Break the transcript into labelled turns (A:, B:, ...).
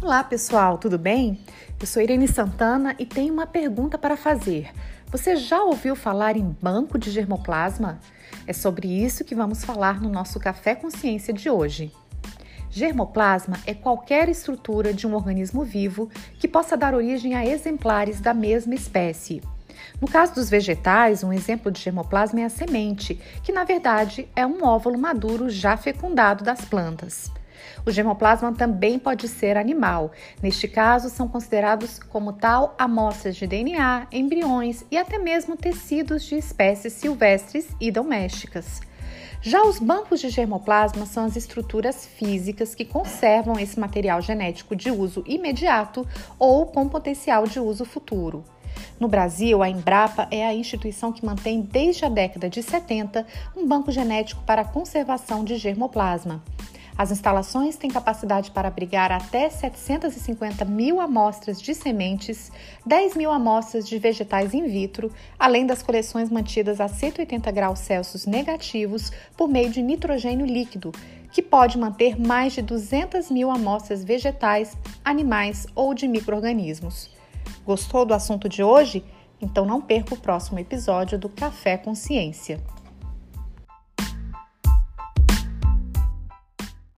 A: Olá pessoal, tudo bem? Eu sou Irene Santana e tenho uma pergunta para fazer. Você já ouviu falar em banco de germoplasma? É sobre isso que vamos falar no nosso Café Consciência de hoje. Germoplasma é qualquer estrutura de um organismo vivo que possa dar origem a exemplares da mesma espécie. No caso dos vegetais, um exemplo de germoplasma é a semente, que na verdade é um óvulo maduro já fecundado das plantas. O germoplasma também pode ser animal. Neste caso, são considerados como tal amostras de DNA, embriões e até mesmo tecidos de espécies silvestres e domésticas. Já os bancos de germoplasma são as estruturas físicas que conservam esse material genético de uso imediato ou com potencial de uso futuro. No Brasil, a Embrapa é a instituição que mantém desde a década de 70 um banco genético para a conservação de germoplasma. As instalações têm capacidade para abrigar até 750 mil amostras de sementes, 10 mil amostras de vegetais in vitro, além das coleções mantidas a 180 graus Celsius negativos por meio de nitrogênio líquido, que pode manter mais de 200 mil amostras vegetais, animais ou de micro-organismos. Gostou do assunto de hoje? Então não perca o próximo episódio do Café Consciência.